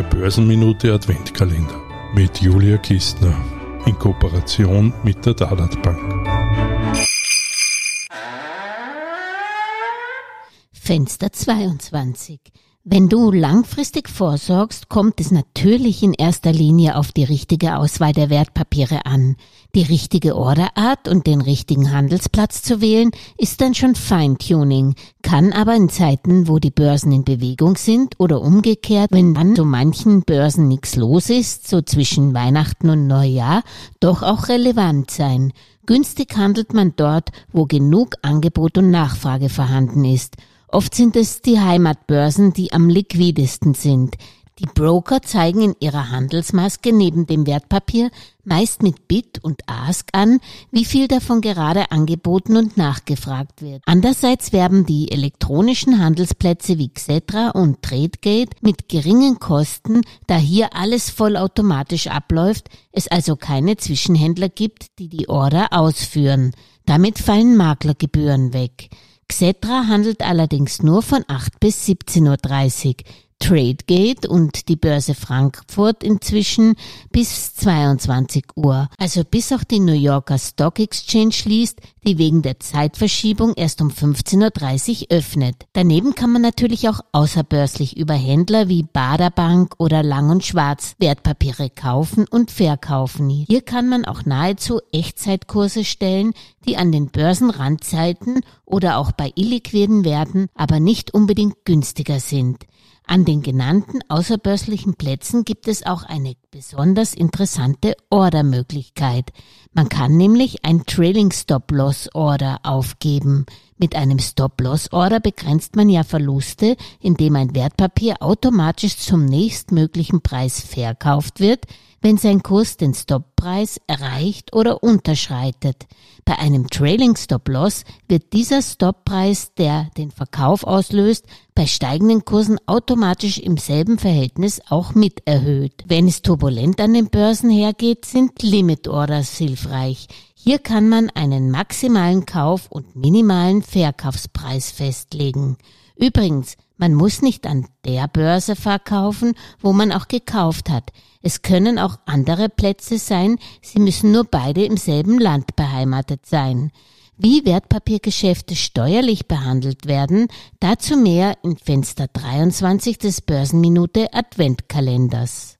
Der Börsenminute Adventkalender? Mit Julia Kistner. In Kooperation mit der Dalat Bank. Fenster 22 wenn du langfristig vorsorgst, kommt es natürlich in erster Linie auf die richtige Auswahl der Wertpapiere an. Die richtige Orderart und den richtigen Handelsplatz zu wählen, ist dann schon Feintuning, kann aber in Zeiten, wo die Börsen in Bewegung sind oder umgekehrt, wenn an so manchen Börsen nichts los ist, so zwischen Weihnachten und Neujahr, doch auch relevant sein. Günstig handelt man dort, wo genug Angebot und Nachfrage vorhanden ist – Oft sind es die Heimatbörsen, die am liquidesten sind. Die Broker zeigen in ihrer Handelsmaske neben dem Wertpapier meist mit Bid und Ask an, wie viel davon gerade angeboten und nachgefragt wird. Andererseits werben die elektronischen Handelsplätze wie Xetra und Tradegate mit geringen Kosten, da hier alles vollautomatisch abläuft, es also keine Zwischenhändler gibt, die die Order ausführen. Damit fallen Maklergebühren weg. Xetra handelt allerdings nur von 8 bis 17.30 Uhr. Tradegate und die Börse Frankfurt inzwischen bis 22 Uhr, also bis auch die New Yorker Stock Exchange schließt, die wegen der Zeitverschiebung erst um 15.30 Uhr öffnet. Daneben kann man natürlich auch außerbörslich über Händler wie Baderbank oder Lang und Schwarz Wertpapiere kaufen und verkaufen. Hier kann man auch nahezu Echtzeitkurse stellen, die an den Börsenrandzeiten oder auch bei illiquiden Werten aber nicht unbedingt günstiger sind. An den genannten außerbörslichen Plätzen gibt es auch eine besonders interessante Ordermöglichkeit. Man kann nämlich ein Trailing Stop Loss Order aufgeben. Mit einem Stop Loss Order begrenzt man ja Verluste, indem ein Wertpapier automatisch zum nächstmöglichen Preis verkauft wird, wenn sein Kurs den Stoppreis erreicht oder unterschreitet. Bei einem Trailing Stop Loss wird dieser Stoppreis, der den Verkauf auslöst, bei steigenden Kursen automatisch im selben Verhältnis auch mit erhöht. Wenn es turbulent an den Börsen hergeht, sind Limit Orders hilfreich. Hier kann man einen maximalen Kauf- und minimalen Verkaufspreis festlegen. Übrigens, man muss nicht an der Börse verkaufen, wo man auch gekauft hat. Es können auch andere Plätze sein, sie müssen nur beide im selben Land beheimatet sein. Wie Wertpapiergeschäfte steuerlich behandelt werden, dazu mehr in Fenster 23 des Börsenminute Adventkalenders.